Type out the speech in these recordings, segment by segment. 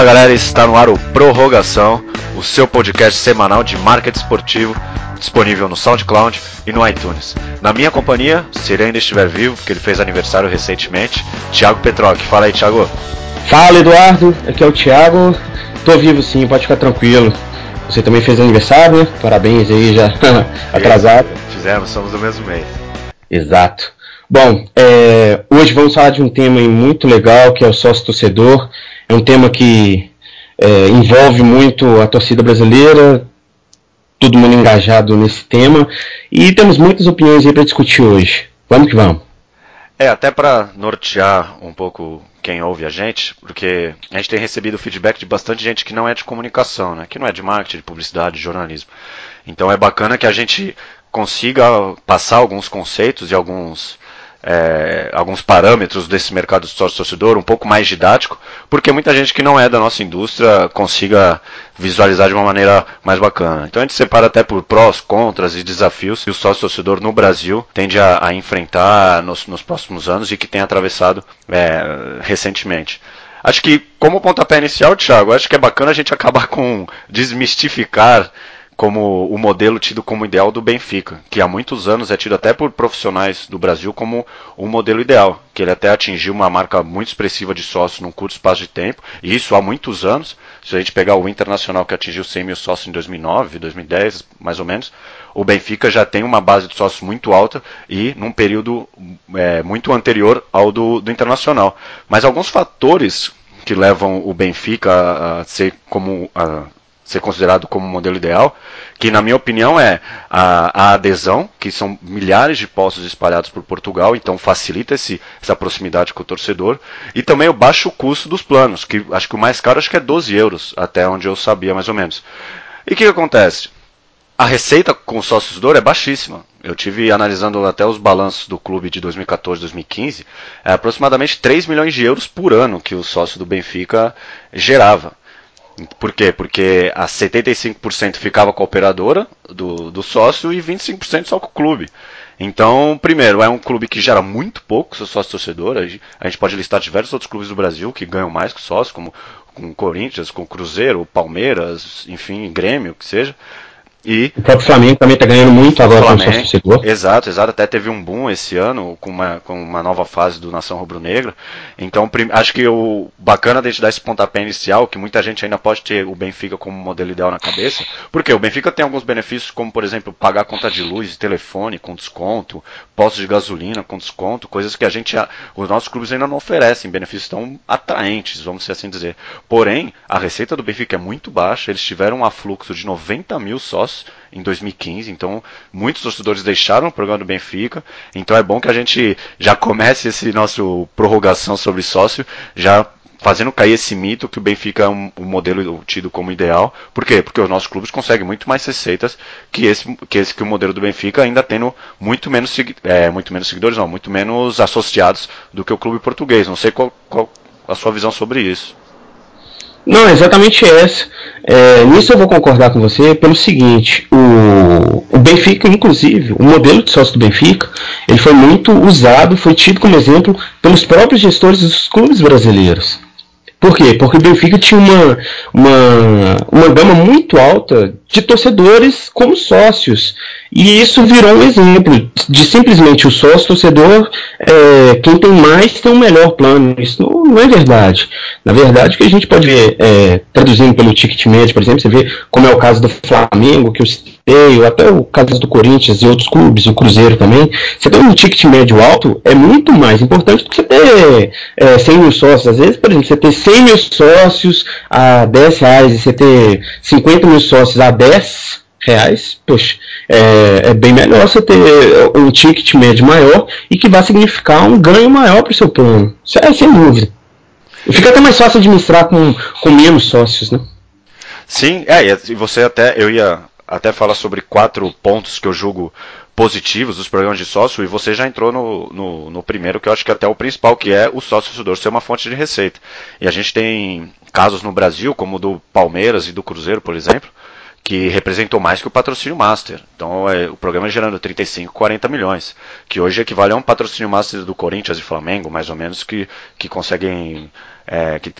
Fala galera, está no ar o Prorrogação, o seu podcast semanal de marketing esportivo, disponível no SoundCloud e no iTunes. Na minha companhia, se ele ainda estiver vivo, porque ele fez aniversário recentemente, Thiago Petroc. Fala aí, Thiago. Fala, Eduardo. Aqui é o Thiago. Tô vivo sim, pode ficar tranquilo. Você também fez aniversário, né? Parabéns aí já atrasado. Fizemos, somos do mesmo mês. Exato. Bom, é, hoje vamos falar de um tema muito legal que é o sócio torcedor. É um tema que é, envolve muito a torcida brasileira, todo mundo engajado nesse tema e temos muitas opiniões aí para discutir hoje. Vamos que vamos. É, até para nortear um pouco quem ouve a gente, porque a gente tem recebido feedback de bastante gente que não é de comunicação, né? que não é de marketing, de publicidade, de jornalismo. Então é bacana que a gente consiga passar alguns conceitos e alguns é, alguns parâmetros desse mercado de sócio-torcedor um pouco mais didático, porque muita gente que não é da nossa indústria consiga visualizar de uma maneira mais bacana. Então a gente separa até por prós, contras e desafios que o sócio-torcedor no Brasil tende a, a enfrentar nos, nos, próximos anos e que tem atravessado é, recentemente. Acho que, como pontapé inicial, Thiago, acho que é bacana a gente acabar com desmistificar como o modelo tido como ideal do Benfica, que há muitos anos é tido até por profissionais do Brasil como o modelo ideal, que ele até atingiu uma marca muito expressiva de sócios num curto espaço de tempo, e isso há muitos anos. Se a gente pegar o Internacional que atingiu 100 mil sócios em 2009, 2010, mais ou menos, o Benfica já tem uma base de sócios muito alta e num período é, muito anterior ao do, do Internacional. Mas alguns fatores que levam o Benfica a, a ser como a, ser considerado como modelo ideal, que na minha opinião é a, a, adesão, que são milhares de postos espalhados por Portugal, então facilita esse, essa proximidade com o torcedor, e também o baixo custo dos planos, que acho que o mais caro acho que é 12 euros, até onde eu sabia mais ou menos. E o que, que acontece? A receita com os sócios do é baixíssima. Eu tive analisando até os balanços do clube de 2014 2015, é aproximadamente 3 milhões de euros por ano que o sócio do Benfica gerava. Por quê? Porque a 75% ficava com a operadora do, do sócio e 25% só com o clube. Então, primeiro, é um clube que gera muito pouco seu sócio torcedor. A gente pode listar diversos outros clubes do Brasil que ganham mais que sócio, como com o Corinthians, com o Cruzeiro, Palmeiras, enfim, Grêmio, o que seja. E o próprio Flamengo também está ganhando muito agora Flamengo, com o torcedor. Exato, exato. Até teve um boom esse ano com uma, com uma nova fase do Nação Rubro-Negra. Então, acho que o bacana de dar esse pontapé inicial, que muita gente ainda pode ter o Benfica como modelo ideal na cabeça, porque o Benfica tem alguns benefícios, como por exemplo, pagar conta de luz e telefone com desconto, postos de gasolina com desconto, coisas que a gente, os nossos clubes ainda não oferecem, benefícios tão atraentes, vamos assim dizer. Porém, a receita do Benfica é muito baixa, eles tiveram um afluxo de 90 mil sócios em 2015. Então, muitos torcedores deixaram o programa do Benfica. Então, é bom que a gente já comece esse nosso prorrogação sobre sócio, já fazendo cair esse mito que o Benfica é um, um, modelo tido como ideal. Por quê? Porque os nossos clubes conseguem muito mais receitas que esse que, esse, que o modelo do Benfica, ainda tendo muito menos, é, muito menos seguidores, não, muito menos associados do que o clube português. Não sei qual, qual a sua visão sobre isso. Não, exatamente essa. É, nisso eu vou concordar com você pelo seguinte: o, o Benfica, inclusive, o modelo de sócio do Benfica, ele foi muito usado, foi tido como exemplo pelos próprios gestores dos clubes brasileiros. Por quê? Porque o Benfica tinha uma, uma, uma gama muito alta de torcedores como sócios. E isso virou um exemplo de simplesmente o sócio torcedor, é, quem tem mais tem um melhor plano. Isso não, não, é verdade. Na verdade, o que a gente pode ver, é, traduzindo pelo ticket médio, por exemplo, você vê como é o caso do Flamengo, que eu citei, até o caso do Corinthians e outros clubes, o Cruzeiro também. Você tem um ticket médio alto, é muito mais importante do que você ter é, 100 mil sócios. Às vezes, por exemplo, você ter 100 mil sócios a 10 reais e você ter 50 mil sócios a 10 reais, poxa, é, é, bem melhor você ter um ticket médio maior e que vai significar um ganho maior para o seu plano. Isso é sem dúvida. Fica até mais fácil administrar com, com menos sócios, né? Sim, é, e você até, eu ia até falar sobre quatro pontos que eu julgo positivos dos programas de sócio, e você já entrou no, no, no primeiro, que eu acho que é até o principal, que é o sócio-torcedor ser uma fonte de receita. E a gente tem casos no Brasil, como o do Palmeiras e do Cruzeiro, por exemplo, que representou mais que o patrocínio master. Então é, o programa é gerando 35, 40 milhões, que hoje equivale a um patrocínio master do Corinthians e Flamengo, mais ou menos, que, que conseguem, é, que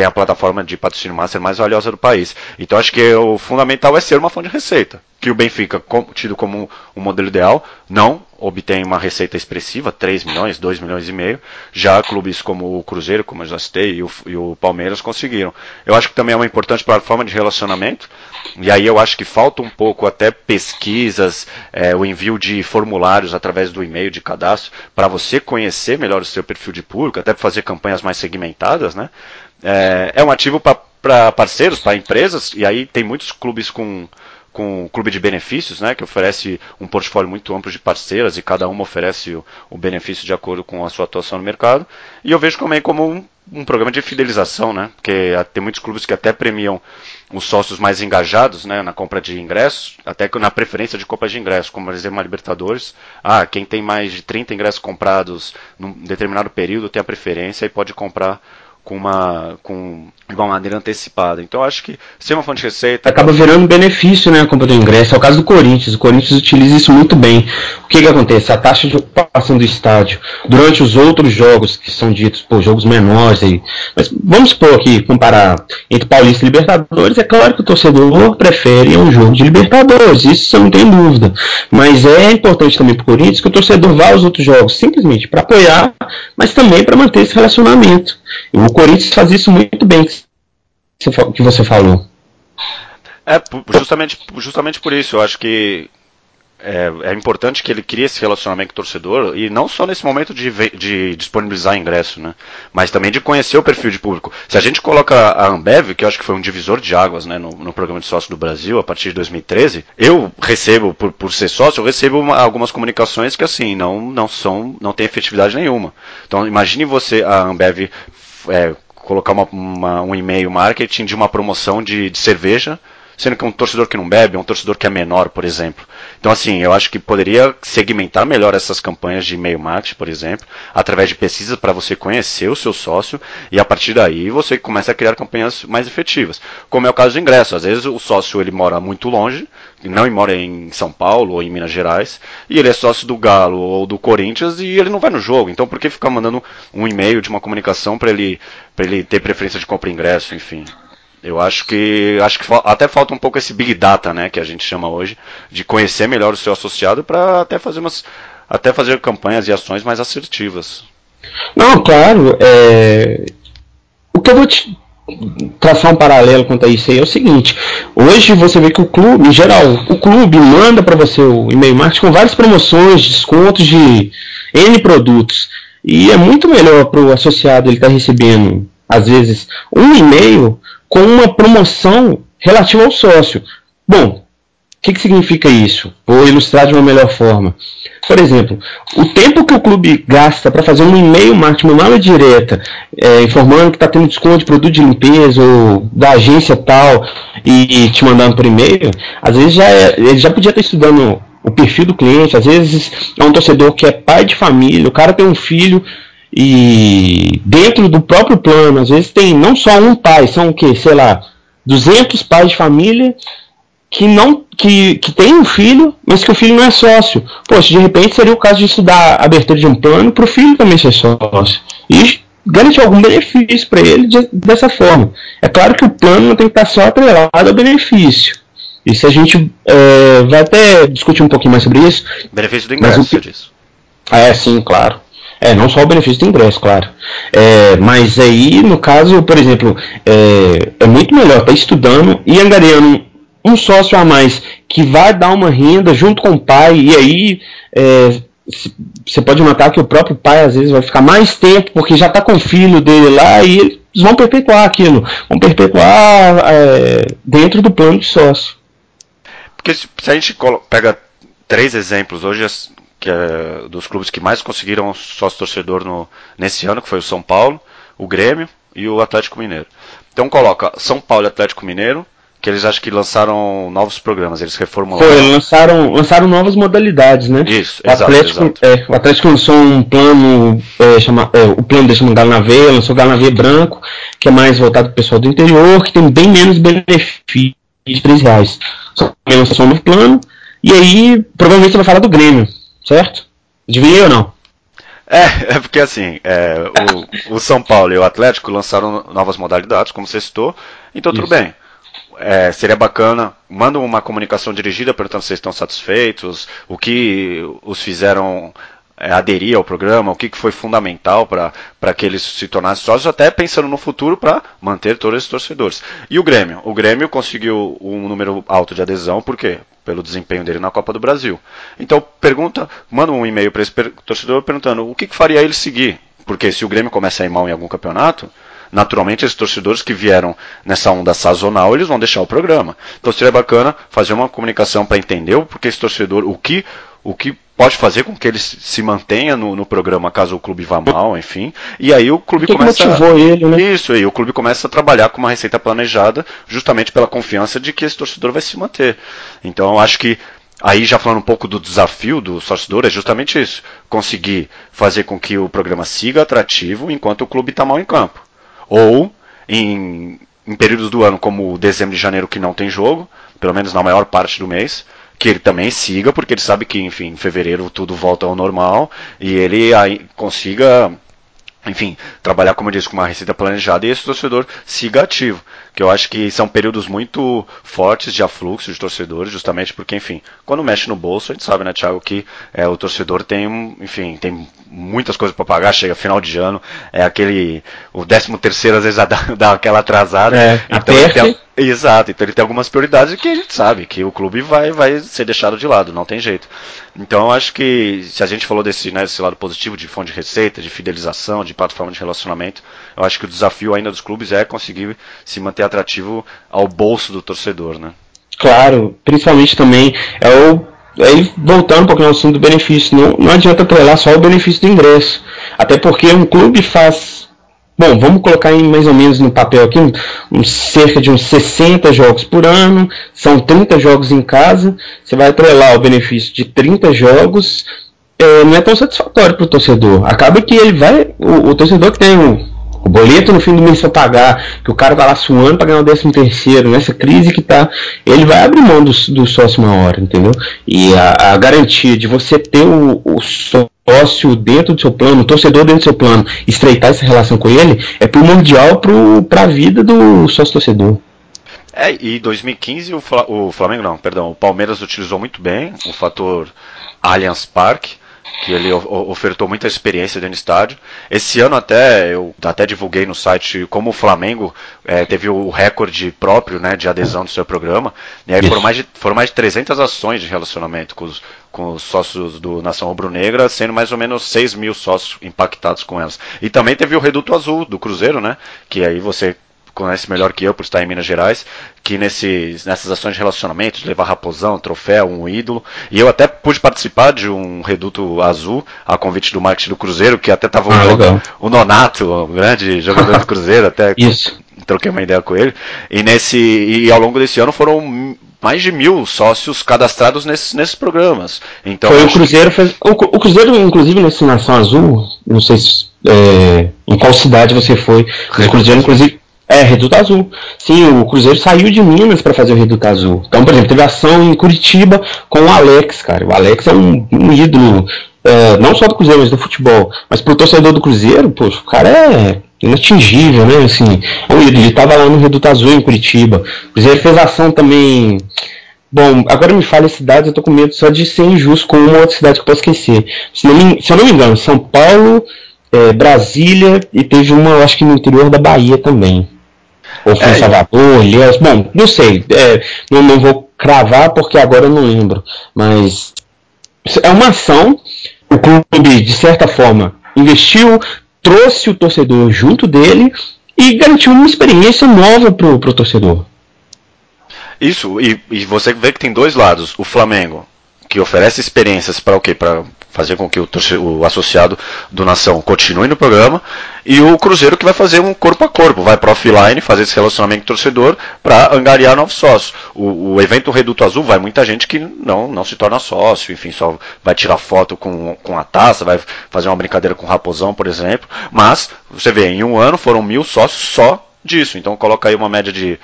tem a plataforma de patrocínio master mais valiosa do país. Então acho que o fundamental é ser uma fonte de receita. Que o Benfica, tido como um modelo ideal, não obtém uma receita expressiva, 3 milhões, 2 milhões e meio. Já clubes como o Cruzeiro, como eu já citei, e o, e o Palmeiras conseguiram. Eu acho que também é uma importante plataforma de relacionamento. E aí eu acho que falta um pouco até pesquisas, é, o envio de formulários através do e-mail de cadastro, para você conhecer melhor o seu perfil de público, até fazer campanhas mais segmentadas, né? É, é um ativo para parceiros, para empresas, e aí tem muitos clubes com com clube de benefícios, né, que oferece um portfólio muito amplo de parceiras e cada uma oferece o, o benefício de acordo com a sua atuação no mercado. E eu vejo também como um, um programa de fidelização, né, porque tem muitos clubes que até premiam os sócios mais engajados né, na compra de ingressos, até na preferência de compra de ingressos, como por exemplo a Libertadores. Ah, quem tem mais de 30 ingressos comprados num determinado período tem a preferência e pode comprar com uma, com, de uma maneira antecipada. Então acho que ser uma fonte de receita. Acaba virando benefício, né, a compra do ingresso. É o caso do Corinthians. O Corinthians utiliza isso muito bem. O que, que acontece? A taxa de ocupação do estádio durante os outros jogos que são ditos, por jogos menores aí. Mas vamos supor aqui, comparar entre Paulista e Libertadores, é claro que o torcedor prefere um jogo de Libertadores, isso não tem dúvida. Mas é importante também para o Corinthians que o torcedor vá aos outros jogos, simplesmente para apoiar, mas também para manter esse relacionamento. O Corinthians faz isso muito bem, que você falou. É, justamente, justamente por isso, eu acho que é, é, importante que ele crie esse relacionamento com o torcedor, e não só nesse momento de, de, disponibilizar ingresso, né? Mas também de conhecer o perfil de público. Se a gente coloca a Ambev, que eu acho que foi um divisor de águas né, no, no programa de sócio do Brasil, a partir de 2013, eu recebo, por, por ser sócio, eu recebo uma, algumas comunicações que assim, não, não são, não tem efetividade nenhuma. Então imagine você, a Ambev é, colocar uma, uma, um e-mail marketing de uma promoção de, de cerveja, sendo que um torcedor que não bebe é um torcedor que é menor, por exemplo. Então, assim, eu acho que poderia segmentar melhor essas campanhas de e-mail marketing, por exemplo, através de pesquisas para você conhecer o seu sócio e a partir daí você começa a criar campanhas mais efetivas. Como é o caso do ingresso. Às vezes o sócio ele mora muito longe, não mora em São Paulo ou em Minas Gerais, e ele é sócio do Galo ou do Corinthians e ele não vai no jogo. Então por que ficar mandando um e-mail de uma comunicação para ele, ele ter preferência de compra ingresso, enfim? Eu acho que acho que até falta um pouco esse big data, né, que a gente chama hoje, de conhecer melhor o seu associado para até fazer umas até fazer campanhas e ações mais assertivas. Não, claro. É... O que eu vou te traçar um paralelo quanto a isso aí é o seguinte: hoje você vê que o clube, em geral, o clube manda para você o e-mail marketing com várias promoções, descontos de N produtos. E é muito melhor para o associado ele estar tá recebendo, às vezes, um e-mail com uma promoção relativa ao sócio. Bom, o que, que significa isso? Vou ilustrar de uma melhor forma. Por exemplo, o tempo que o clube gasta para fazer um e-mail marketing, uma mala direta, é, informando que está tendo desconto de produto de limpeza ou da agência tal e, e te mandando por e-mail, às vezes já é, ele já podia estar estudando o perfil do cliente, às vezes é um torcedor que é pai de família, o cara tem um filho e dentro do próprio plano, às vezes tem não só um pai, são o que, sei lá, 200 pais de família que não que, que tem um filho, mas que o filho não é sócio. Poxa, de repente seria o caso de estudar a abertura de um plano para o filho também ser sócio. E garantir algum benefício para ele de, dessa forma. É claro que o plano não tem que estar só atrelado ao benefício. Isso a gente é, vai até discutir um pouquinho mais sobre isso. Benefício do ingresso, mas o, disso. É, sim, claro. É, não só o benefício do ingresso, claro. É, mas aí, no caso, por exemplo, é, é muito melhor estar tá estudando e angariando um sócio a mais que vai dar uma renda junto com o pai, e aí é, você pode notar que o próprio pai às vezes vai ficar mais tempo porque já está com o filho dele lá e eles vão perpetuar aquilo, vão perpetuar é, dentro do plano de sócio. Porque se a gente pega três exemplos hoje que é dos clubes que mais conseguiram sócio torcedor no, nesse ano, que foi o São Paulo, o Grêmio e o Atlético Mineiro. Então coloca São Paulo e Atlético Mineiro, que eles acho que lançaram novos programas, eles reformularam. Foi, lançaram, lançaram novas modalidades, né? Isso, o Atlético, exato. É, o Atlético lançou um plano, é, chama, é, o plano deixa no Galo na Veia, lançou o Galo na Veia branco, que é mais voltado para o pessoal do interior, que tem bem menos benefícios de 3 reais. Só lançou um novo plano, e aí provavelmente você vai falar do Grêmio, certo? Adivinhei ou não? É, é porque assim, é, o, o, São Paulo e o Atlético lançaram novas modalidades, como você citou, então tudo bem. É, seria bacana, manda uma comunicação dirigida perguntando se vocês estão satisfeitos, o que os fizeram aderir ao programa, o que, que foi fundamental para que eles se tornassem sócios, até pensando no futuro para manter todos esses torcedores. E o Grêmio? O Grêmio conseguiu um número alto de adesão, por quê? Pelo desempenho dele na Copa do Brasil. Então pergunta, manda um e-mail para esse torcedor perguntando o que, que faria ele seguir. Porque se o Grêmio começa a ir mal em algum campeonato, naturalmente esses torcedores que vieram nessa onda sazonal, eles vão deixar o programa. Então seria bacana fazer uma comunicação para entender o porquê esse torcedor, o que o que pode fazer com que ele se mantenha no, no, programa caso o clube vá mal, enfim. E aí o clube que começa. Motivou ele, né? Isso, aí o clube começa a trabalhar com uma receita planejada, justamente pela confiança de que esse torcedor vai se manter. Então eu acho que. Aí já falando um pouco do desafio do torcedor, é justamente isso. Conseguir fazer com que o programa siga atrativo enquanto o clube está mal em campo. Ou em, em períodos do ano, como dezembro e janeiro, que não tem jogo, pelo menos na maior parte do mês, que ele também siga, porque ele sabe que, enfim, em fevereiro tudo volta ao normal e ele aí consiga, enfim, trabalhar, como eu disse, com uma receita planejada e esse torcedor siga ativo. Que eu acho que são períodos muito fortes de afluxo de torcedores, justamente porque, enfim, quando mexe no bolso, a gente sabe, né, Thiago, que é, o torcedor tem, enfim, tem muitas coisas para pagar, chega final de ano, é aquele, o décimo terceiro às vezes dá, dá aquela atrasada. É, então ele tem, Exato, então ele tem algumas prioridades que a gente sabe que o clube vai, vai ser deixado de lado, não tem jeito. Então eu acho que se a gente falou desse, né, desse lado positivo de fonte de receita, de fidelização, de plataforma de relacionamento, eu acho que o desafio ainda dos clubes é conseguir se manter atrativo ao bolso do torcedor, né? Claro, principalmente também é o aí voltando um pouquinho ao assunto do benefício, não, não adianta atrelar só o benefício do ingresso. Até porque um clube faz Bom, vamos colocar em mais ou menos no papel aqui, um, cerca de uns 60 jogos por ano, são 30 jogos em casa, você vai atrelar o benefício de 30 jogos, é, não é tão satisfatório para o torcedor. Acaba que ele vai, o, o torcedor que tem o, o boleto no fim do mês para pagar, que o cara tá lá suando para ganhar o décimo terceiro, nessa crise que tá, ele vai abrir mão do, do sócio uma hora, entendeu? E a, a garantia de você ter o, o sócio dentro do seu plano, o torcedor dentro do seu plano, estreitar essa relação com ele, é primordial para a vida do sócio-torcedor. É, e 2015 o, o Flamengo não, perdão, o Palmeiras utilizou muito bem o fator Allianz Parque, que ele ofertou muita experiência dentro do estádio. Esse ano até eu até divulguei no site como o Flamengo é, teve o recorde próprio né, de adesão do seu programa. E aí foram mais, de, foram mais de 300 ações de relacionamento com os, com os sócios do Nação Rubro-Negra, sendo mais ou menos 6 mil sócios impactados com elas. E também teve o Reduto Azul do Cruzeiro, né? Que aí você conhece melhor que eu por estar em Minas Gerais, que nesses, nessas ações de relacionamento, de levar raposão, troféu, um ídolo, e eu até pude participar de um reduto azul, a convite do marketing do Cruzeiro, que até estava ah, o, o, Nonato, o grande jogador do Cruzeiro, até Isso. troquei uma ideia com ele, e, nesse, e ao longo desse ano foram mais de mil sócios cadastrados nesses, nesses programas. Então, Foi o Cruzeiro fez, o, o, Cruzeiro, inclusive, nesse Nação Azul, não sei se, é, em qual cidade você foi, o Cruzeiro, inclusive, é, Reduto Azul. Sim, o Cruzeiro saiu de Minas para fazer o Reduto Azul. Então, por exemplo, teve ação em Curitiba com o Alex, cara. O Alex é um, um ídolo, é, não só do Cruzeiro, mas do futebol. Mas pro torcedor do Cruzeiro, poxa, o cara é inatingível, né? Assim, é um ídolo. Ele tava lá no Reduto Azul em Curitiba. O Cruzeiro fez ação também. Bom, agora me fale a cidade, eu tô com medo só de ser injusto com uma outra cidade que eu posso esquecer. Se, não, se eu não me engano, São Paulo, é, Brasília e teve uma, acho que no interior da Bahia também. Ou foi é, Salvador, Ilhéus, bom, não sei, é, não, não vou cravar porque agora eu não lembro, mas é uma ação, o clube, de certa forma, investiu, trouxe o torcedor junto dele e garantiu uma experiência nova pro, pro torcedor. Isso, e, e você vê que tem dois lados. O Flamengo, que oferece experiências para o quê? Para fazer com que o, o, associado do Nação continue no programa, e o Cruzeiro que vai fazer um corpo a corpo, vai para offline, fazer esse relacionamento torcedor para angariar novos sócios. O, o, evento Reduto Azul vai muita gente que não, não se torna sócio, enfim, só vai tirar foto com, com a taça, vai fazer uma brincadeira com o Raposão, por exemplo, mas você vê, em um ano foram mil sócios só disso, então coloca aí uma média de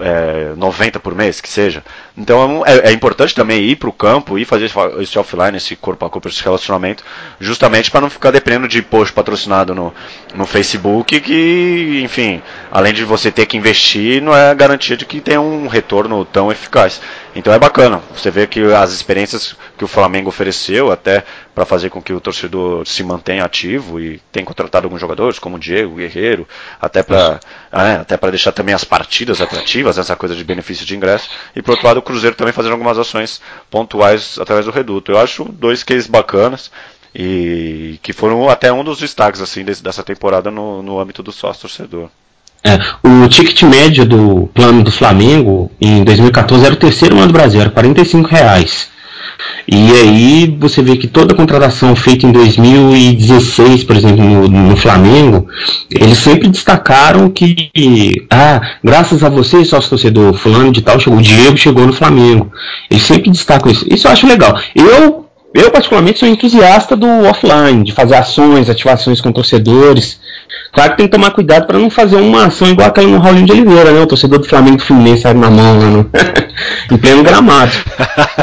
é, 90 por mês, que seja. Então é, é importante também ir para o campo e fazer esse offline, esse corpo a corpo, esse relacionamento, justamente para não ficar dependendo de post patrocinado no, no Facebook, que, enfim, além de você ter que investir, não é garantia de que tenha um retorno tão eficaz. Então é bacana, você vê que as experiências que o Flamengo ofereceu, até para fazer com que o torcedor se mantenha ativo e tem contratado alguns jogadores, como o Diego, o Guerreiro, até para é, até para deixar também as partidas atrativas, essa coisa de benefício de ingresso. E por outro lado, o Cruzeiro também fazendo algumas ações pontuais através do Reduto. Eu acho dois cases bacanas e que foram até um dos destaques assim dessa temporada no, no âmbito do sócio torcedor. É, o ticket médio do plano do Flamengo em 2014 era o terceiro ano do Brasil, era 45 reais. E aí você vê que toda contratação feita em 2016, por exemplo, no, no, Flamengo, eles sempre destacaram que, ah, graças a você, sócio torcedor, fulano de tal, chegou, o Diego chegou no Flamengo. Eles sempre destacam isso. Isso eu acho legal. Eu, eu particularmente, sou entusiasta do offline, de fazer ações, ativações com torcedores. Claro que tem que tomar cuidado para não fazer uma ação igual aquela no Raulinho de Oliveira, né? O torcedor do Flamengo Fluminense na mão lá no... em pleno gramado.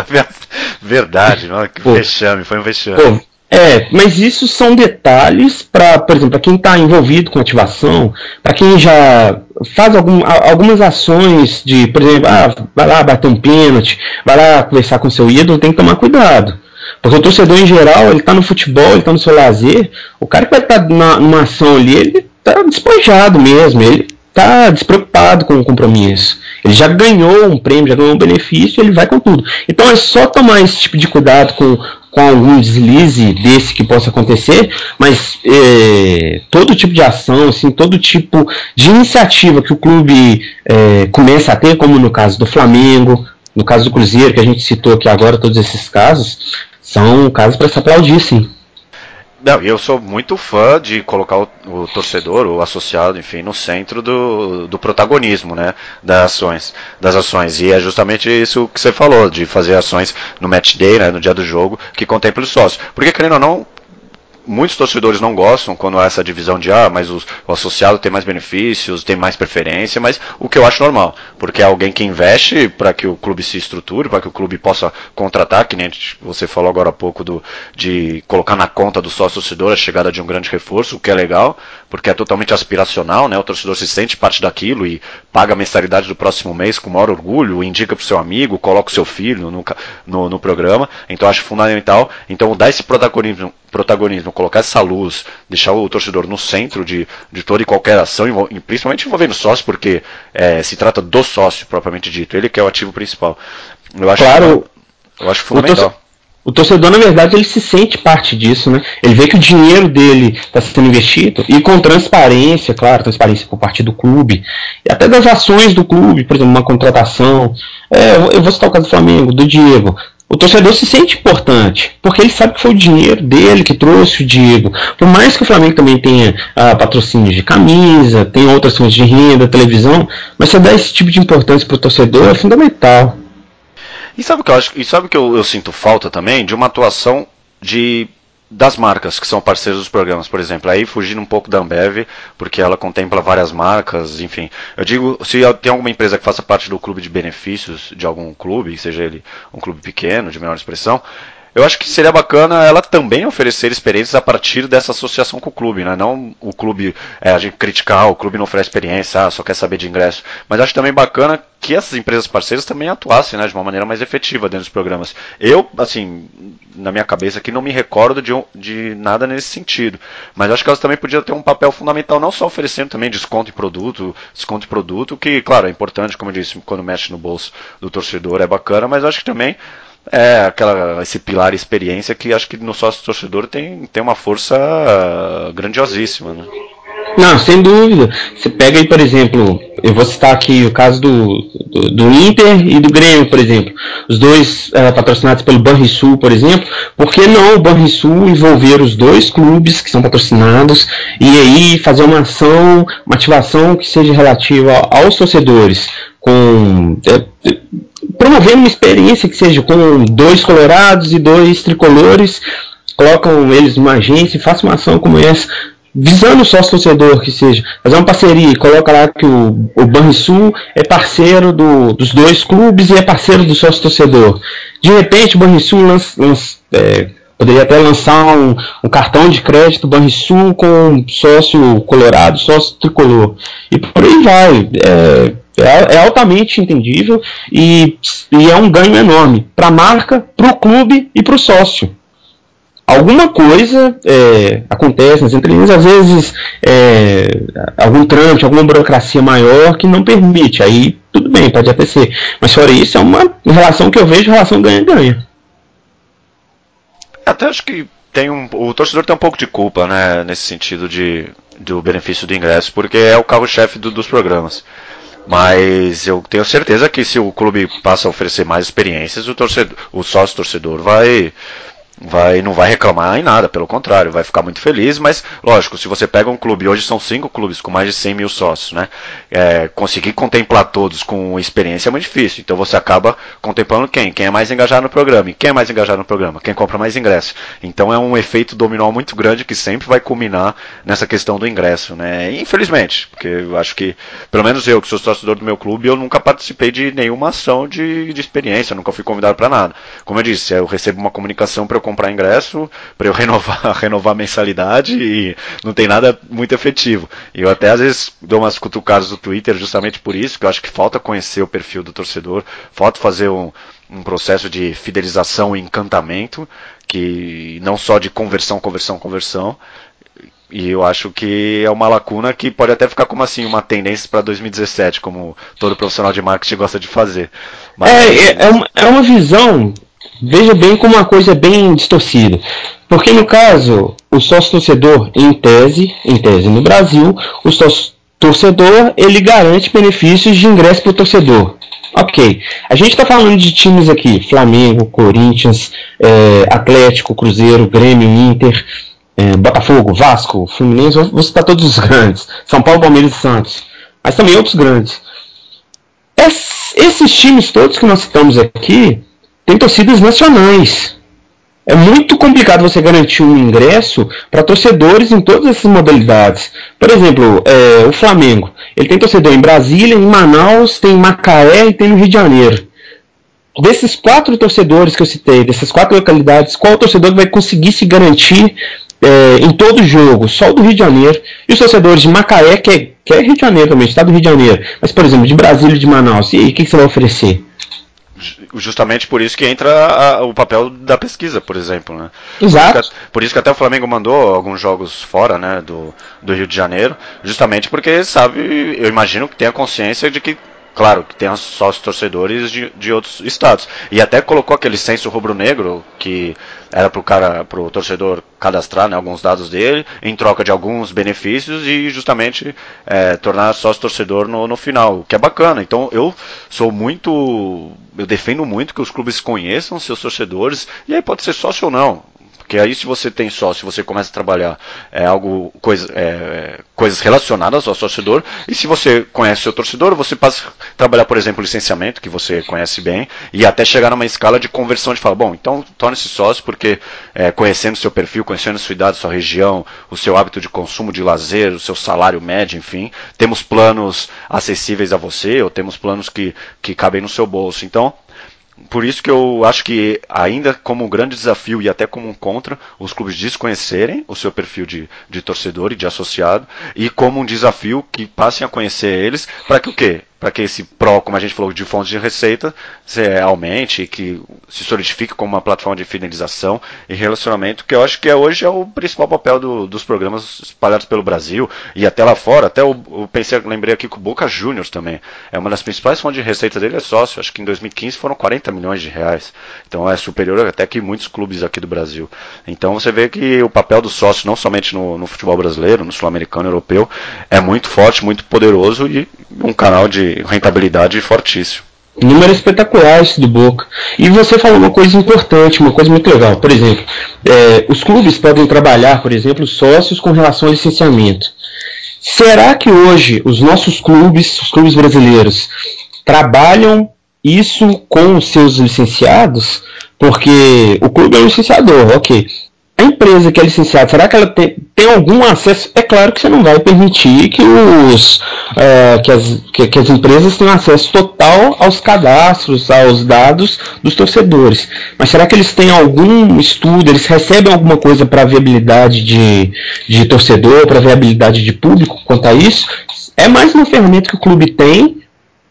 Verdade, não? que Pô, vexame, foi um vexame. Pô, é, mas isso são detalhes para, por exemplo, para quem está envolvido com ativação, para quem já faz algum, algumas ações de, por exemplo, ah, vai lá bater um pênalti, vai lá conversar com seu ídolo, tem que tomar cuidado. Porque o torcedor em geral, ele está no futebol, ele está no seu lazer, o cara que vai estar tá numa ação ali, ele está despojado mesmo, ele está despreocupado com o compromisso. Ele já ganhou um prêmio, já ganhou um benefício, ele vai com tudo. Então é só tomar esse tipo de cuidado com, com algum deslize desse que possa acontecer, mas é, todo tipo de ação, assim, todo tipo de iniciativa que o clube é, começa a ter, como no caso do Flamengo, no caso do Cruzeiro, que a gente citou aqui agora, todos esses casos, são casos para se aplaudir, sim. Não, eu sou muito fã de colocar o, o, torcedor, o associado, enfim, no centro do, do protagonismo, né, das ações, das ações. E é justamente isso que você falou, de fazer ações no match day, né, no dia do jogo, que contemple os sócios. Porque, querendo ou não, muitos torcedores não gostam quando há essa divisão de ah, mas o, o, associado tem mais benefícios, tem mais preferência, mas o que eu acho normal, porque é alguém que investe para que o clube se estruture, para que o clube possa contratar, que nem você falou agora há pouco do, de colocar na conta do sócio torcedor a chegada de um grande reforço, o que é legal, porque é totalmente aspiracional, né? O torcedor se sente parte daquilo e paga a mensalidade do próximo mês com maior orgulho, indica para o seu amigo, coloca o seu filho no, no, no programa, então acho fundamental, então dar esse protagonismo protagonismo, colocar essa luz, deixar o torcedor no centro de, de toda e qualquer ação, principalmente envolvendo sócio, porque é, se trata do sócio propriamente dito, ele que é o ativo principal. Eu acho, claro, eu acho fundamental. O torcedor, na verdade, ele se sente parte disso, né? Ele vê que o dinheiro dele está sendo investido e com transparência, claro, transparência por parte do clube, e até das ações do clube, por exemplo, uma contratação. É, eu vou citar o caso do Flamengo, do Diego o torcedor se sente importante, porque ele sabe que foi o dinheiro dele que trouxe o Diego. Por mais que o Flamengo também tenha ah, patrocínio de camisa, tem outras fontes de renda, televisão, mas você dar esse tipo de importância para o torcedor é fundamental. E sabe o que eu acho? E sabe que eu, eu sinto falta também de uma atuação de das marcas que são parceiros dos programas, por exemplo, aí fugindo um pouco da Ambev, porque ela contempla várias marcas, enfim. Eu digo, se tem alguma empresa que faça parte do clube de benefícios de algum clube, seja ele um clube pequeno, de menor expressão, eu acho que seria bacana ela também oferecer experiências a partir dessa associação com o clube, né? Não o clube, é, a gente criticar, o clube não oferece experiência, ah, só quer saber de ingresso. Mas acho também bacana que essas empresas parceiras também atuassem, né, de uma maneira mais efetiva dentro dos programas. Eu, assim, na minha cabeça aqui não me recordo de, de nada nesse sentido. Mas acho que elas também podiam ter um papel fundamental, não só oferecendo também desconto em produto, desconto em produto, que, claro, é importante, como eu disse, quando mexe no bolso do torcedor é bacana, mas acho que também é aquela, esse pilar experiência que acho que no sócio torcedor tem, tem uma força grandiosíssima. Né? Não, sem dúvida. Você pega aí, por exemplo, eu vou citar aqui o caso do, do, do Inter e do Grêmio, por exemplo. Os dois uh, patrocinados pelo Banrisul, por exemplo. Por que não o Banrisul envolver os dois clubes que são patrocinados e aí fazer uma ação, uma ativação que seja relativa aos torcedores? Com. É, promovendo uma experiência que seja com dois colorados e dois tricolores, colocam eles numa agência e façam uma ação como essa visando o sócio torcedor que seja, fazer uma parceria, coloca lá que o, o Banrisul é parceiro do, dos dois clubes e é parceiro do sócio torcedor. De repente o Banrisul lança, lança, é, poderia até lançar um, um, cartão de crédito Banrisul com sócio colorado, sócio tricolor. E por aí vai. É, é, é altamente entendível e, e é um ganho enorme para a marca, para o clube e para o sócio alguma coisa é, acontece nas entrelinhas, às vezes é, algum trâmite, alguma burocracia maior que não permite, aí tudo bem, pode ser. Mas fora isso, é uma relação que eu vejo relação ganha-ganha. Até acho que tem um, o torcedor tem um pouco de culpa, né, nesse sentido de, do benefício do ingresso, porque é o carro-chefe do, dos programas. Mas eu tenho certeza que se o clube passa a oferecer mais experiências, o, torcedor, o sócio torcedor vai, vai não vai reclamar em nada, pelo contrário, vai ficar muito feliz, mas lógico, se você pega um clube, hoje são cinco clubes com mais de 100 mil sócios, né? É, conseguir contemplar todos com experiência é muito difícil, então você acaba contemplando quem? Quem é mais engajado no programa, e quem é mais engajado no programa? Quem compra mais ingresso. Então é um efeito dominó muito grande que sempre vai culminar nessa questão do ingresso, né? Infelizmente, porque eu acho que, pelo menos eu que sou torcedor do meu clube, eu nunca participei de nenhuma ação de, de experiência, nunca fui convidado para nada. Como eu disse, eu recebo uma comunicação para eu comprar ingresso, para eu renovar, renovar a mensalidade e não tem nada muito efetivo. E eu até às vezes dou umas cutucadas no Twitter justamente por isso, que eu acho que falta conhecer o perfil do torcedor, falta fazer um, um processo de fidelização e encantamento, que não só de conversão, conversão, conversão, e eu acho que é uma lacuna que pode até ficar como assim uma tendência para 2017, como todo profissional de marketing gosta de fazer. Mas... É, é, uma, é uma visão veja bem como uma coisa é bem distorcida. Porque no caso, o sócio torcedor, em tese, em tese no Brasil, o sócio torcedor ele garante benefícios de ingresso para o torcedor. Ok, a gente está falando de times aqui: Flamengo, Corinthians, é, Atlético, Cruzeiro, Grêmio, Inter, é, Botafogo, Vasco, Fluminense. Vou citar todos os grandes: São Paulo, Palmeiras e Santos, mas também outros grandes. esses times todos que nós citamos aqui, tem torcidas nacionais. É muito complicado você garantir um ingresso para torcedores em todas essas modalidades. Por exemplo, é, o Flamengo. Ele tem torcedor em Brasília, em Manaus, tem em Macaé e tem no Rio de Janeiro. Desses quatro torcedores que eu citei, dessas quatro localidades, qual torcedor vai conseguir se garantir é, em todo jogo? Só o do Rio de Janeiro. E os torcedores de Macaé, que é, que é Rio de Janeiro também, estado do Rio de Janeiro. Mas, por exemplo, de Brasília e de Manaus. E aí, o que você vai oferecer? Justamente por isso que entra a, o papel da pesquisa, por exemplo, né? Exato. Por isso, que, por isso que até o Flamengo mandou alguns jogos fora, né, do, do Rio de Janeiro, justamente porque sabe, eu imagino que tem a consciência de que claro, que tem sócios torcedores de, de outros estados. E até colocou aquele censo rubro-negro, que era para o cara, pro torcedor cadastrar né, alguns dados dele, em troca de alguns benefícios e justamente é, tornar sócio torcedor no, no final, o que é bacana. Então eu sou muito. Eu defendo muito que os clubes conheçam seus torcedores, e aí pode ser sócio ou não. Porque aí se você tem sócio, você começa a trabalhar é, algo, coisa, é, coisas relacionadas ao torcedor, e se você conhece o seu torcedor, você passa a trabalhar, por exemplo, licenciamento, que você conhece bem, e até chegar numa escala de conversão de falar, bom, então torne-se sócio, porque é, conhecendo seu perfil, conhecendo sua idade, sua região, o seu hábito de consumo, de lazer, o seu salário médio, enfim, temos planos acessíveis a você, ou temos planos que, que cabem no seu bolso. Então, por isso que eu acho que ainda como um grande desafio e até como um contra, os clubes desconhecerem o seu perfil de, de torcedor e de associado, e como um desafio que passem a conhecer eles, para que o quê? Para que esse PRO, como a gente falou, de fontes de receita, se aumente, que se solidifique como uma plataforma de fidelização e relacionamento, que eu acho que é, hoje é o principal papel do, dos programas espalhados pelo Brasil e até lá fora. Até eu pensei, lembrei aqui que o Boca Juniors também é uma das principais fontes de receita dele é sócio. Acho que em 2015 foram 40 milhões de reais. Então é superior até que muitos clubes aqui do Brasil. Então você vê que o papel do sócio, não somente no, no futebol brasileiro, no sul-americano, europeu, é muito forte, muito poderoso e um canal de rentabilidade fortíssimo. Número espetacular esse do Boca. E você falou uma coisa importante, uma coisa muito legal. Por exemplo, é, os clubes podem trabalhar, por exemplo, sócios com relação ao licenciamento. Será que hoje os nossos clubes, os clubes brasileiros, trabalham isso com os seus licenciados? Porque o clube é licenciador, ok. a empresa que é licenciada, será que ela tem, tem algum acesso? É claro que você não vai permitir que, os, uh, que, as, que, que, as empresas tenham acesso total aos cadastros, aos dados dos torcedores. Mas será que eles têm algum estudo, eles recebem alguma coisa para viabilidade de, de torcedor, para viabilidade de público quanto a isso? É mais uma ferramenta que o clube tem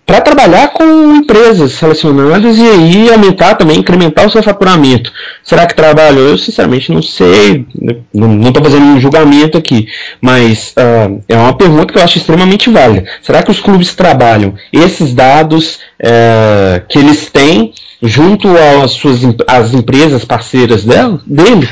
para trabalhar com empresas selecionadas e aí aumentar também, incrementar o seu faturamento. Será que trabalham? Eu sinceramente não sei, não estou fazendo um julgamento aqui, mas uh, é uma pergunta que eu acho extremamente válida. Será que os clubes trabalham esses dados uh, que eles têm junto às suas às empresas parceiras dela, dele?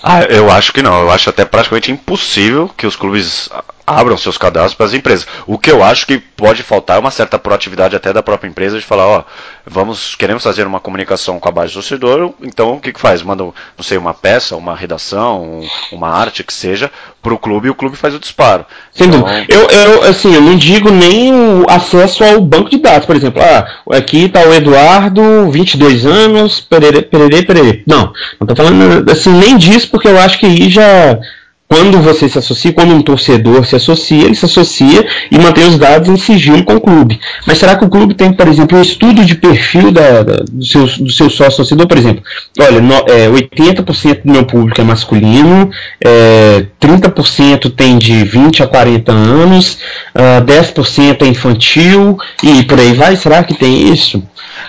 Ah, eu acho que não. Eu acho até praticamente impossível que os clubes abram seus cadastros para as empresas. O que eu acho que pode faltar é uma certa proatividade até da própria empresa de falar, ó, vamos, queremos fazer uma comunicação com a base do torcedor, então o que, que faz? Manda, não sei, uma peça, uma redação, uma arte que seja, para o clube e o clube faz o disparo. Então... Eu, eu, assim, eu não digo nem o acesso ao banco de dados, por exemplo, ah, aqui está o Eduardo, 22 anos, perere, perere, perere. Não, não estou falando assim, nem disso, porque eu acho que aí já quando você se associa, quando um torcedor se associa, ele se associa e mantém os dados em sigilo com o clube. Mas será que o clube tem, por exemplo, um estudo de perfil da, da, do, seu, do seu sócio torcedor? Por exemplo, olha, no, é, 80% do meu público é masculino, é, 30% tem de 20 a 40 anos, uh, 10% é infantil e por aí vai. Será que tem isso?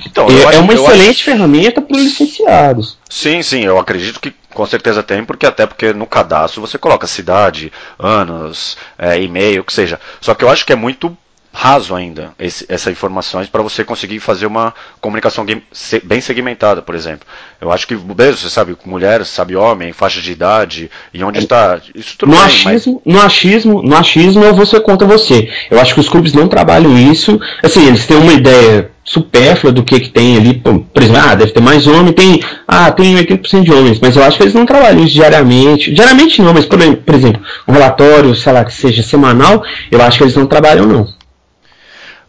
Então, é, é uma excelente acho... ferramenta para os licenciados. Sim, sim, eu acredito que com certeza tem, porque até porque no cadastro você coloca cidade, anos, é, e-mail, o que seja. Só que eu acho que é muito raso ainda esse, essas informações para você conseguir fazer uma comunicação bem segmentada, por exemplo. Eu acho que, beleza, você sabe mulher, sabe homem, faixa de idade, e onde está. Isso tudo no, bem, achismo, mas... no achismo, no achismo eu vou ser contra você. Eu acho que os clubes não trabalham isso. Assim, eles têm uma ideia supérflua do que, que tem ali. Por exemplo, ah, deve ter mais homem, tem. Ah, tem 80% de homens, mas eu acho que eles não trabalham isso diariamente. Diariamente não, mas por, por exemplo, um relatório, sei lá, que seja semanal, eu acho que eles não trabalham não.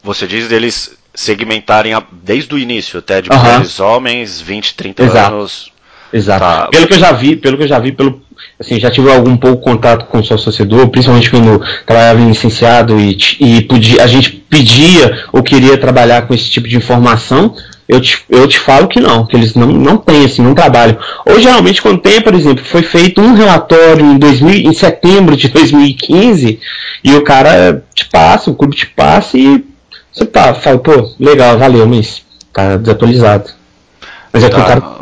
Você diz deles segmentarem a, desde o início, até de mulheres, homens, 20, 30 Exato. anos. Exato. Tá. Pelo que eu já vi, pelo que eu já vi, pelo, assim, já tive algum pouco contato com o seu torcedor, principalmente quando trabalhava em licenciado e, e podia, a gente pedia ou queria trabalhar com esse tipo de informação, eu te, eu te falo que não, que eles não, não têm, assim, não trabalham. Ou geralmente quando tem, por exemplo, foi feito um relatório em, 2000, em setembro de 2015 e o cara te passa, o clube te passa e você tá, fala, pô, legal, valeu, mas tá desatualizado. Mas é tá. que o cara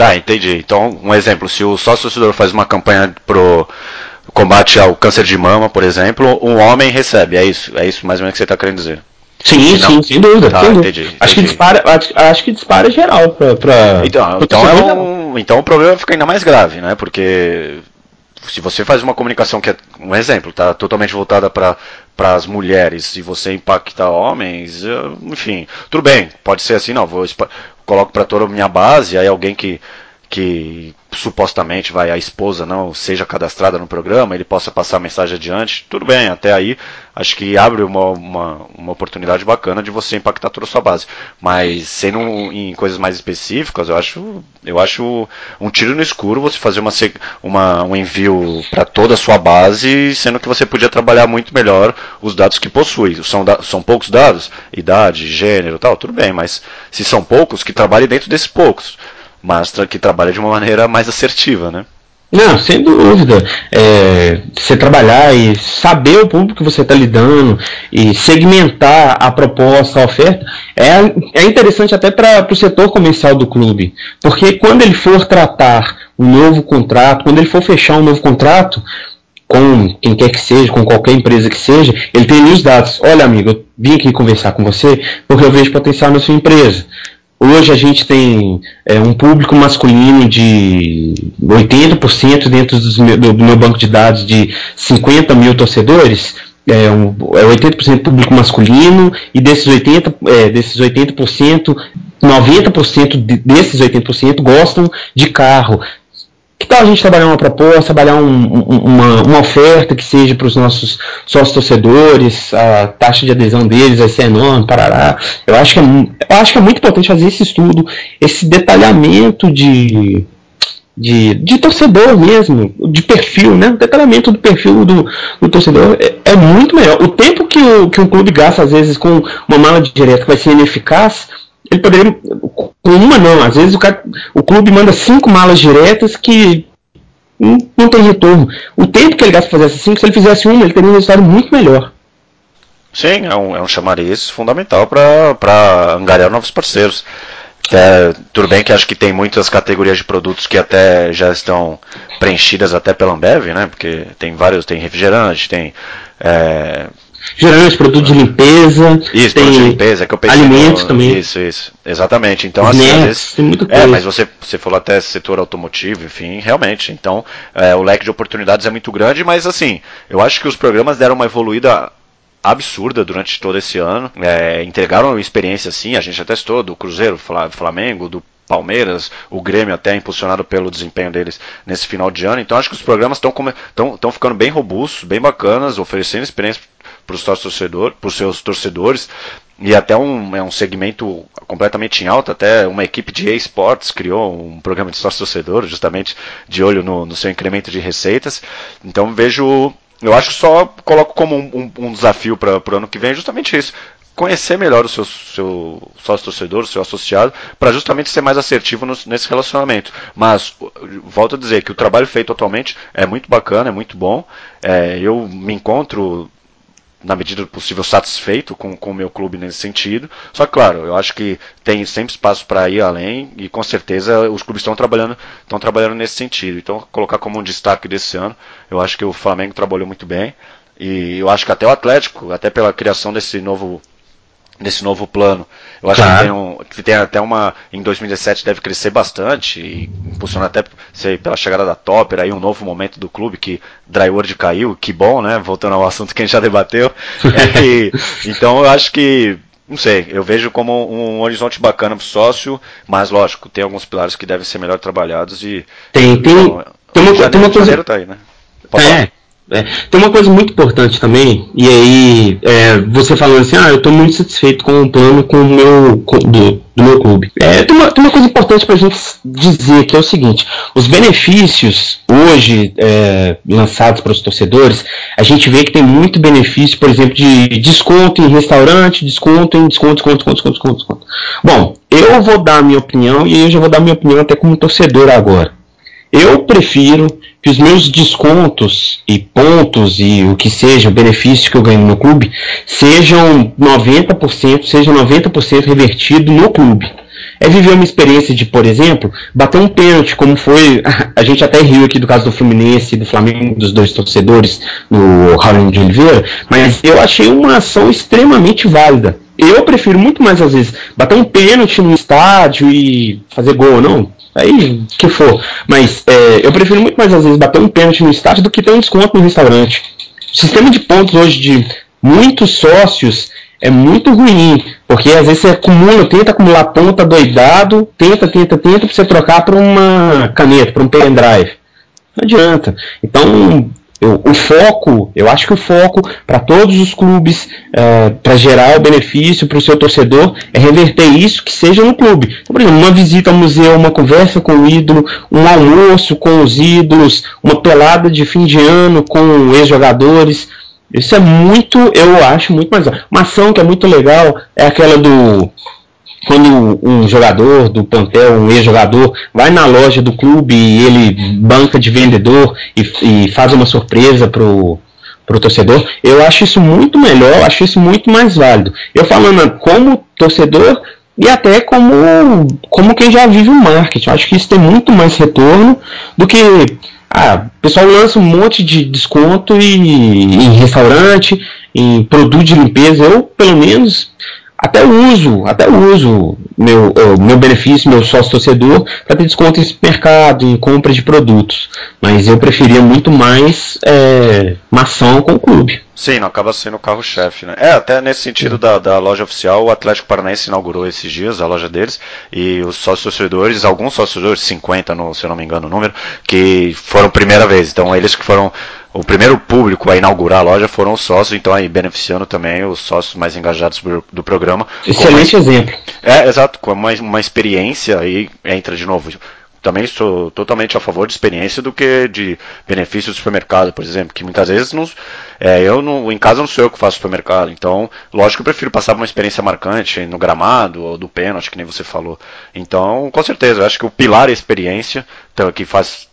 Tá, entendi. Então, um exemplo, se o sócio torcedor faz uma campanha pro combate ao câncer de mama, por exemplo, um homem recebe. É isso, é isso mais ou menos que você está querendo dizer. Sim, sim, sem dúvida. Tá, entendi, entendi, Acho que dispara, acho, acho que dispara geral para. Pra... Então, então, é um, então o problema fica ainda mais grave, né? Porque se você faz uma comunicação que é um exemplo, tá? Totalmente voltada para as mulheres e você impacta homens, enfim, tudo bem, pode ser assim, não, vou coloco para toda a minha base, aí alguém que que supostamente vai a esposa não seja cadastrada no programa, ele possa passar a mensagem adiante, tudo bem, até aí acho que abre uma, uma, uma oportunidade bacana de você impactar toda a sua base. Mas sendo em coisas mais específicas, eu acho, eu acho um tiro no escuro você fazer uma, uma um envio para toda a sua base, sendo que você podia trabalhar muito melhor os dados que possui. São, são poucos dados, idade, gênero tal, tudo bem, mas se são poucos, que trabalhe dentro desses poucos mas que trabalha de uma maneira mais assertiva, né? Não, sem dúvida. É, você trabalhar e saber o público que você está lidando e segmentar a proposta, a oferta, é, é interessante até para o setor comercial do clube. Porque quando ele for tratar um novo contrato, quando ele for fechar um novo contrato, com quem quer que seja, com qualquer empresa que seja, ele tem os dados. Olha, amigo, eu vim aqui conversar com você porque eu vejo potencial na sua empresa. Hoje a gente tem é, um público masculino de 80% dentro meu, do meu banco de dados de 50 mil torcedores. É, um, é 80% público masculino e desses 80%, é, desses 80% 90% desses 80% gostam de carro. Tal a gente trabalhar uma proposta, trabalhar um, uma, uma, oferta que seja para os nossos sócios torcedores, a taxa de adesão deles vai ser enorme, parará. Eu acho, que é, eu acho que é muito importante fazer esse estudo, esse detalhamento de, de, de torcedor mesmo, de perfil, né? O detalhamento do perfil do, do torcedor é, é, muito melhor. O tempo que, o, que um clube gasta, às vezes, com uma mala direta que vai ser ineficaz, ele poderia. Com uma não, às vezes o, cara, o clube manda cinco malas diretas que não, tem retorno. O tempo que ele gasta para fazer essas cinco, se ele fizesse uma, ele teria um resultado muito melhor. Sim, é um, é um chamariz fundamental para angariar novos parceiros. É, tudo bem que acho que tem muitas categorias de produtos que até já estão preenchidas até pela Ambev, né? Porque tem vários, tem refrigerante, tem é... Geralmente produto de limpeza. Isso, tem produto de limpeza, que eu pensei alimentos no... também. Isso, isso. Exatamente. Então, assim, às vezes. Tem muita É, coisa. mas você, você falou até setor automotivo, enfim, realmente. Então, é, o leque de oportunidades é muito grande, mas assim, eu acho que os programas deram uma evoluída absurda durante todo esse ano. É, entregaram experiência assim, a gente até testou do Cruzeiro, Fla- Flamengo, do Palmeiras, o Grêmio até impulsionado pelo desempenho deles nesse final de ano. Então acho que os programas estão ficando bem robustos, bem bacanas, oferecendo experiência para os os seus torcedores. E até um, é um segmento completamente em alta, até uma equipe de esportes criou um programa de sócio torcedor, justamente de olho no, no seu incremento de receitas. Então vejo eu acho que só coloco como um, um, um desafio para o ano que vem justamente isso. Conhecer melhor o seu, seu sócio torcedor, o seu associado, para justamente ser mais assertivo no, nesse relacionamento. Mas, volto a dizer que o trabalho feito atualmente é muito bacana, é muito bom. É, eu me encontro na medida do possível, satisfeito com, com o meu clube nesse sentido. Só que, claro, eu acho que tem sempre espaço para ir além e com certeza os clubes estão trabalhando, estão trabalhando nesse sentido. Então, colocar como um destaque desse ano, eu acho que o Flamengo trabalhou muito bem e eu acho que até o Atlético, até pela criação desse novo desse novo plano. Eu acho Claro. que, tem um, que tem até uma. Em 2017 deve crescer bastante e impulsionar até sei, pela chegada da Topper, aí um novo momento do clube que Dryword caiu, que bom, né? Voltando ao assunto que a gente já debateu. E, então eu acho que. Não sei, eu vejo como um horizonte bacana para o sócio, mas lógico, tem alguns pilares que devem ser melhor trabalhados e. Tem, tem, Bom, tem uma, tem uma coisa. tá aí, né? Pode falar. É. Tem uma coisa muito importante também, e aí é, você falando assim, ah, eu estou muito satisfeito com o plano com o meu, com- do, do meu clube. É, tem, uma, tem uma coisa importante para a gente dizer que é o seguinte: os benefícios hoje é, lançados para os torcedores, a gente vê que tem muito benefício, por exemplo, de desconto em restaurante, desconto em desconto, desconto, desconto, desconto, desconto. Bom, eu vou dar a minha opinião, e eu já vou dar a minha opinião até como torcedor agora. Eu prefiro que os meus descontos e pontos e o que seja, o benefício que eu ganho no clube, sejam 90%, seja 90% revertido no clube. É viver uma experiência de, por exemplo, bater um pênalti, como foi. A gente até riu aqui do caso do Fluminense e do Flamengo, dos dois torcedores, no Raul de Oliveira, mas eu achei uma ação extremamente válida. Eu prefiro muito mais, às vezes, bater um pênalti no estádio e fazer gol, não. Aí, que for. Mas é, eu prefiro muito mais, às vezes, bater um pênalti no estádio do que ter um desconto no restaurante. O sistema de pontos hoje de muitos sócios é muito ruim, porque às vezes você acumula, tenta acumular ponta doidado, tenta, tenta, tenta, pra você trocar para uma caneta, para um pendrive. Não adianta. Então, eu- o foco, eu acho que o foco para todos os clubes, para gerar o benefício para o seu torcedor, é reverter isso que seja no clube. Então, por exemplo, uma visita ao museu, uma conversa com o ídolo, um almoço com os ídolos, uma pelada de fim de ano com ex-jogadores. Isso é muito, eu acho muito mais. Uma ação que é muito legal é aquela do quando um jogador do plantel, um ex-jogador, vai na loja do clube e ele banca de vendedor e, e faz uma surpresa pro, pro torcedor, eu acho isso muito melhor, acho isso muito mais válido. Eu falando como torcedor e até como, como quem já vive o marketing, acho que isso tem muito mais retorno do que ah, o pessoal lança um monte de desconto e, em restaurante, em produto de limpeza, eu pelo menos até uso, até uso meu, o meu benefício, meu sócio torcedor, para ter desconto em mercado, em compra de produtos. Mas eu preferia muito mais é, uma ação com o clube. Sim, não acaba sendo o carro-chefe, né? É, até nesse sentido da, da loja oficial, o Atlético Paranaense inaugurou esses dias a loja deles e os sócios torcedores, alguns sócios torcedores, 50, no, se eu não me engano o número, que foram primeira vez. Então eles que foram o primeiro público a inaugurar a loja foram os sócios, então aí beneficiando também os sócios mais engajados do, programa. Excelente exemplo. É, exato, com uma, uma experiência aí entra de novo também sou totalmente a favor de experiência do que de benefício do supermercado, por exemplo, que muitas vezes não, é, eu não, em casa não sou eu que faço supermercado, então lógico que eu prefiro passar uma experiência marcante no gramado ou do pênalti, que nem você falou. Então, com certeza, eu acho que o pilar é a experiência, então, que faz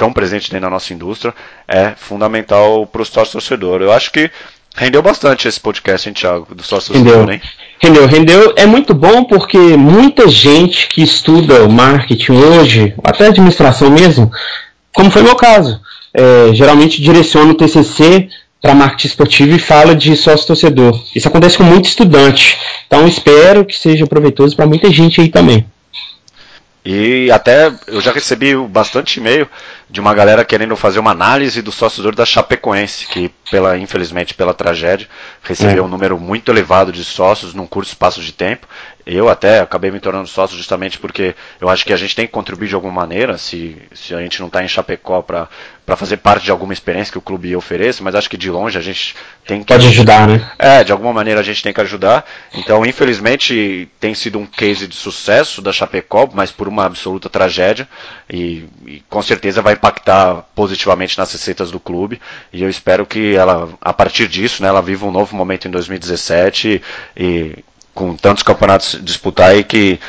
tão presente dentro da nossa indústria, é fundamental para o sócio torcedor. Eu acho que rendeu bastante esse podcast, hein, Thiago, do sócio torcedor, hein? Rendeu, rendeu. É muito bom porque muita gente que estuda o marketing hoje, até administração mesmo, como foi meu caso, é, geralmente direciona o TCC para marketing esportivo e fala de sócio torcedor. Isso acontece com muito estudante. Então espero que seja proveitoso para muita gente aí também. E até eu já recebi bastante e-mail de uma galera querendo fazer uma análise do sócio da Chapecoense, que pela infelizmente pela tragédia recebeu é. um número muito elevado de sócios num curto espaço de tempo. Eu até acabei me tornando sócio justamente porque eu acho que a gente tem que contribuir de alguma maneira, se, se a gente não está em Chapecó para fazer parte de alguma experiência que o clube ofereça, mas acho que de longe a gente tem que. Pode ajudar, né? É, de alguma maneira a gente tem que ajudar. Então, infelizmente, tem sido um case de sucesso da Chapecó, mas por uma absoluta tragédia, e, e com certeza vai impactar positivamente nas receitas do clube, e eu espero que ela, a partir disso, né, ela viva um novo momento em 2017 e, e com tantos campeonatos disputar e que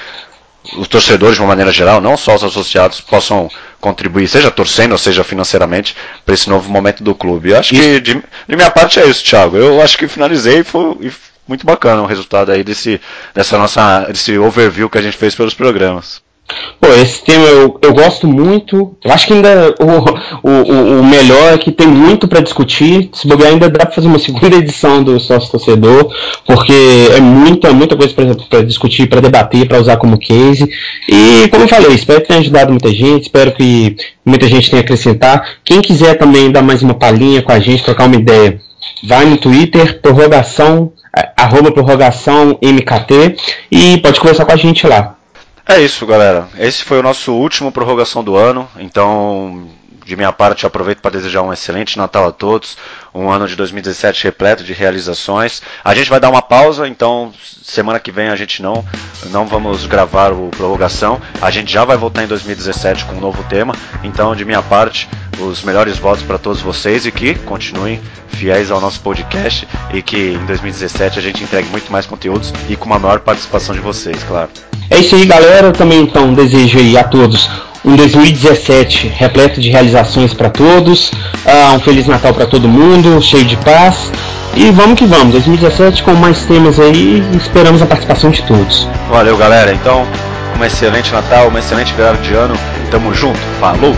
os torcedores, de uma maneira geral, não só os associados, possam contribuir, seja torcendo, ou seja financeiramente, para esse novo momento do clube. Eu acho que, de, de, minha parte, é isso, Thiago. Eu acho que finalizei e foi muito bacana o resultado aí desse, dessa nossa, desse overview que a gente fez pelos programas. Pô, esse tema eu, eu gosto muito. Eu acho que ainda o, o, o melhor é que tem muito para discutir. Se bobear, ainda dá para fazer uma segunda edição do sócio torcedor, porque é muita, muita coisa para discutir, para debater, para usar como case. E, como eu falei, espero que tenha ajudado muita gente, espero que muita gente tenha acrescentar. Quem quiser também dar mais uma palhinha com a gente, trocar uma ideia, vai no Twitter, prorrogação, arroba prorrogação MKT, e pode conversar com a gente lá. É isso, galera. Esse foi o nosso último prorrogação do ano. Então, de minha parte, aproveito para desejar um excelente Natal a todos. Um ano de 2017 repleto de realizações. A gente vai dar uma pausa, então semana que vem a gente não não vamos gravar o prorrogação. A gente já vai voltar em 2017 com um novo tema. Então, de minha parte, os melhores votos para todos vocês e que continuem fiéis ao nosso podcast e que em 2017 a gente entregue muito mais conteúdos e com uma maior participação de vocês, claro. É isso aí, galera. Eu também então desejo aí a todos um 2017 repleto de realizações para todos, uh, um feliz Natal para todo mundo, cheio de paz. E vamos que vamos, 2017 com mais temas aí, esperamos a participação de todos. Valeu, galera. Então, um excelente Natal, uma excelente virada de ano. Tamo junto. Falou.